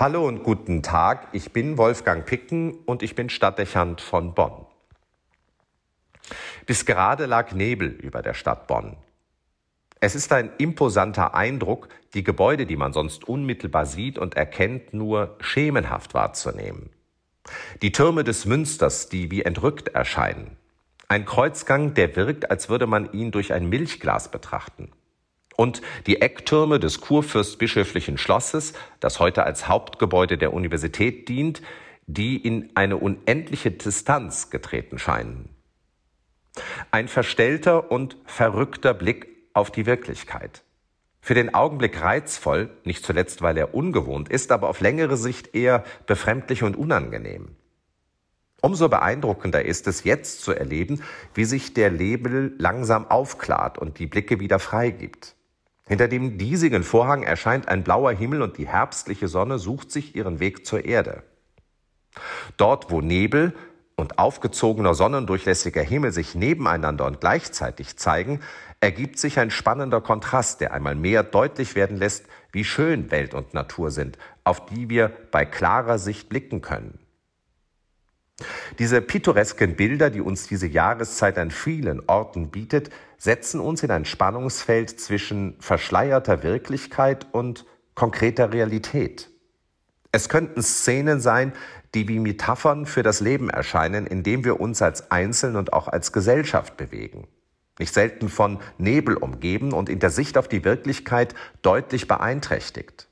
Hallo und guten Tag, ich bin Wolfgang Picken und ich bin Stadtdechant von Bonn. Bis gerade lag Nebel über der Stadt Bonn. Es ist ein imposanter Eindruck, die Gebäude, die man sonst unmittelbar sieht und erkennt, nur schemenhaft wahrzunehmen. Die Türme des Münsters, die wie entrückt erscheinen. Ein Kreuzgang, der wirkt, als würde man ihn durch ein Milchglas betrachten. Und die Ecktürme des kurfürstbischöflichen Schlosses, das heute als Hauptgebäude der Universität dient, die in eine unendliche Distanz getreten scheinen. Ein verstellter und verrückter Blick auf die Wirklichkeit. Für den Augenblick reizvoll, nicht zuletzt, weil er ungewohnt ist, aber auf längere Sicht eher befremdlich und unangenehm. Umso beeindruckender ist es jetzt zu erleben, wie sich der Nebel langsam aufklart und die Blicke wieder freigibt. Hinter dem diesigen Vorhang erscheint ein blauer Himmel und die herbstliche Sonne sucht sich ihren Weg zur Erde. Dort, wo Nebel und aufgezogener sonnendurchlässiger Himmel sich nebeneinander und gleichzeitig zeigen, ergibt sich ein spannender Kontrast, der einmal mehr deutlich werden lässt, wie schön Welt und Natur sind, auf die wir bei klarer Sicht blicken können. Diese pittoresken Bilder, die uns diese Jahreszeit an vielen Orten bietet, setzen uns in ein Spannungsfeld zwischen verschleierter Wirklichkeit und konkreter Realität. Es könnten Szenen sein, die wie Metaphern für das Leben erscheinen, in dem wir uns als Einzeln und auch als Gesellschaft bewegen. Nicht selten von Nebel umgeben und in der Sicht auf die Wirklichkeit deutlich beeinträchtigt.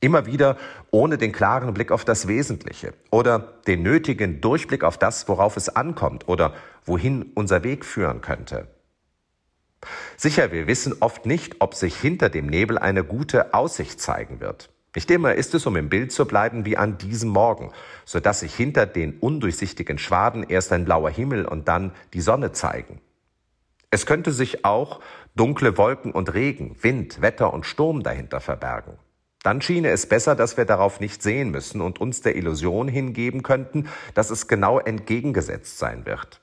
Immer wieder ohne den klaren Blick auf das Wesentliche oder den nötigen Durchblick auf das, worauf es ankommt oder wohin unser Weg führen könnte. Sicher, wir wissen oft nicht, ob sich hinter dem Nebel eine gute Aussicht zeigen wird. Nicht immer ist es, um im Bild zu bleiben, wie an diesem Morgen, so dass sich hinter den undurchsichtigen Schwaden erst ein blauer Himmel und dann die Sonne zeigen. Es könnte sich auch dunkle Wolken und Regen, Wind, Wetter und Sturm dahinter verbergen. Dann schiene es besser, dass wir darauf nicht sehen müssen und uns der Illusion hingeben könnten, dass es genau entgegengesetzt sein wird.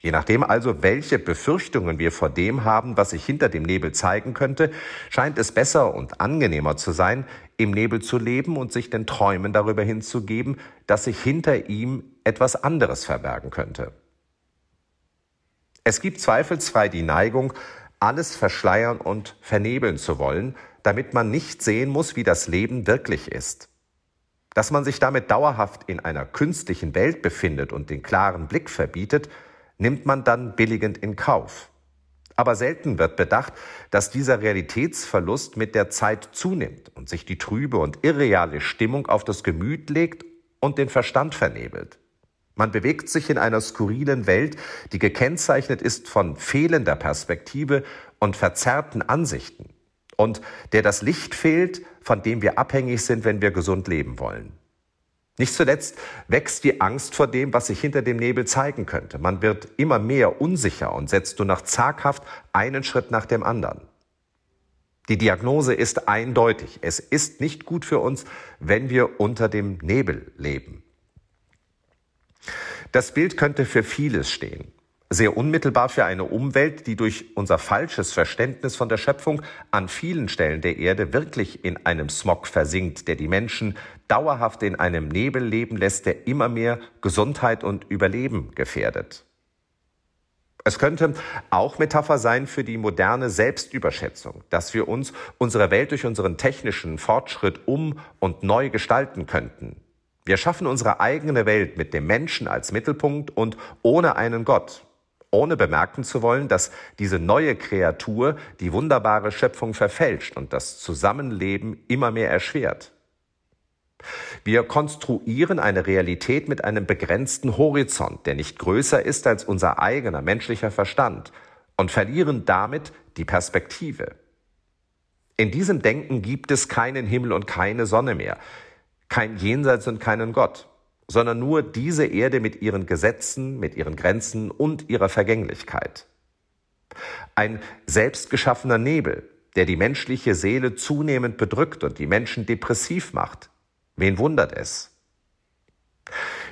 Je nachdem also, welche Befürchtungen wir vor dem haben, was sich hinter dem Nebel zeigen könnte, scheint es besser und angenehmer zu sein, im Nebel zu leben und sich den Träumen darüber hinzugeben, dass sich hinter ihm etwas anderes verbergen könnte. Es gibt zweifelsfrei die Neigung, alles verschleiern und vernebeln zu wollen, damit man nicht sehen muss, wie das Leben wirklich ist. Dass man sich damit dauerhaft in einer künstlichen Welt befindet und den klaren Blick verbietet, nimmt man dann billigend in Kauf. Aber selten wird bedacht, dass dieser Realitätsverlust mit der Zeit zunimmt und sich die trübe und irreale Stimmung auf das Gemüt legt und den Verstand vernebelt. Man bewegt sich in einer skurrilen Welt, die gekennzeichnet ist von fehlender Perspektive und verzerrten Ansichten und der das Licht fehlt, von dem wir abhängig sind, wenn wir gesund leben wollen. Nicht zuletzt wächst die Angst vor dem, was sich hinter dem Nebel zeigen könnte. Man wird immer mehr unsicher und setzt nur noch zaghaft einen Schritt nach dem anderen. Die Diagnose ist eindeutig. Es ist nicht gut für uns, wenn wir unter dem Nebel leben. Das Bild könnte für vieles stehen. Sehr unmittelbar für eine Umwelt, die durch unser falsches Verständnis von der Schöpfung an vielen Stellen der Erde wirklich in einem Smog versinkt, der die Menschen dauerhaft in einem Nebel leben lässt, der immer mehr Gesundheit und Überleben gefährdet. Es könnte auch Metapher sein für die moderne Selbstüberschätzung, dass wir uns unsere Welt durch unseren technischen Fortschritt um und neu gestalten könnten. Wir schaffen unsere eigene Welt mit dem Menschen als Mittelpunkt und ohne einen Gott, ohne bemerken zu wollen, dass diese neue Kreatur die wunderbare Schöpfung verfälscht und das Zusammenleben immer mehr erschwert. Wir konstruieren eine Realität mit einem begrenzten Horizont, der nicht größer ist als unser eigener menschlicher Verstand und verlieren damit die Perspektive. In diesem Denken gibt es keinen Himmel und keine Sonne mehr kein Jenseits und keinen Gott, sondern nur diese Erde mit ihren Gesetzen, mit ihren Grenzen und ihrer Vergänglichkeit. Ein selbstgeschaffener Nebel, der die menschliche Seele zunehmend bedrückt und die Menschen depressiv macht. Wen wundert es?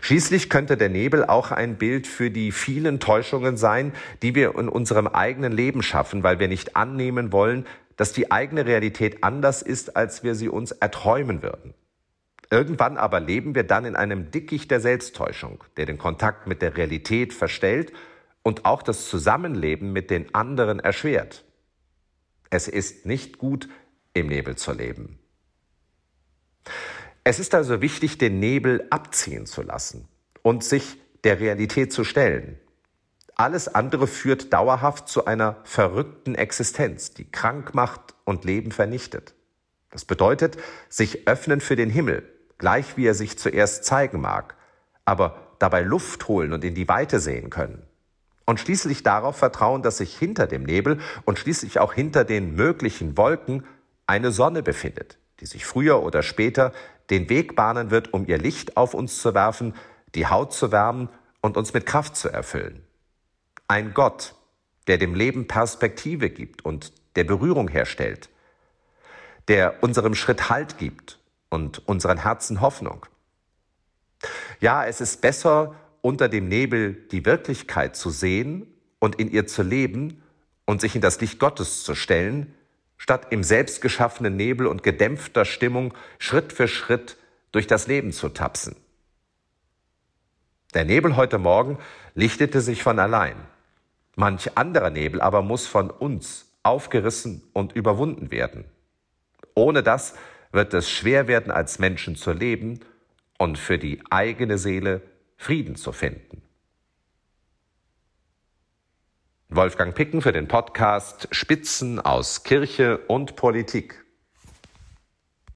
Schließlich könnte der Nebel auch ein Bild für die vielen Täuschungen sein, die wir in unserem eigenen Leben schaffen, weil wir nicht annehmen wollen, dass die eigene Realität anders ist, als wir sie uns erträumen würden. Irgendwann aber leben wir dann in einem Dickicht der Selbsttäuschung, der den Kontakt mit der Realität verstellt und auch das Zusammenleben mit den anderen erschwert. Es ist nicht gut, im Nebel zu leben. Es ist also wichtig, den Nebel abziehen zu lassen und sich der Realität zu stellen. Alles andere führt dauerhaft zu einer verrückten Existenz, die krank macht und Leben vernichtet. Das bedeutet, sich öffnen für den Himmel, gleich wie er sich zuerst zeigen mag, aber dabei Luft holen und in die Weite sehen können. Und schließlich darauf vertrauen, dass sich hinter dem Nebel und schließlich auch hinter den möglichen Wolken eine Sonne befindet, die sich früher oder später den Weg bahnen wird, um ihr Licht auf uns zu werfen, die Haut zu wärmen und uns mit Kraft zu erfüllen. Ein Gott, der dem Leben Perspektive gibt und der Berührung herstellt, der unserem Schritt Halt gibt und unseren Herzen Hoffnung. Ja, es ist besser, unter dem Nebel die Wirklichkeit zu sehen und in ihr zu leben und sich in das Licht Gottes zu stellen, statt im selbstgeschaffenen Nebel und gedämpfter Stimmung Schritt für Schritt durch das Leben zu tapsen. Der Nebel heute Morgen lichtete sich von allein. Manch anderer Nebel aber muss von uns aufgerissen und überwunden werden. Ohne das wird es schwer werden, als Menschen zu leben und für die eigene Seele Frieden zu finden. Wolfgang Picken für den Podcast Spitzen aus Kirche und Politik.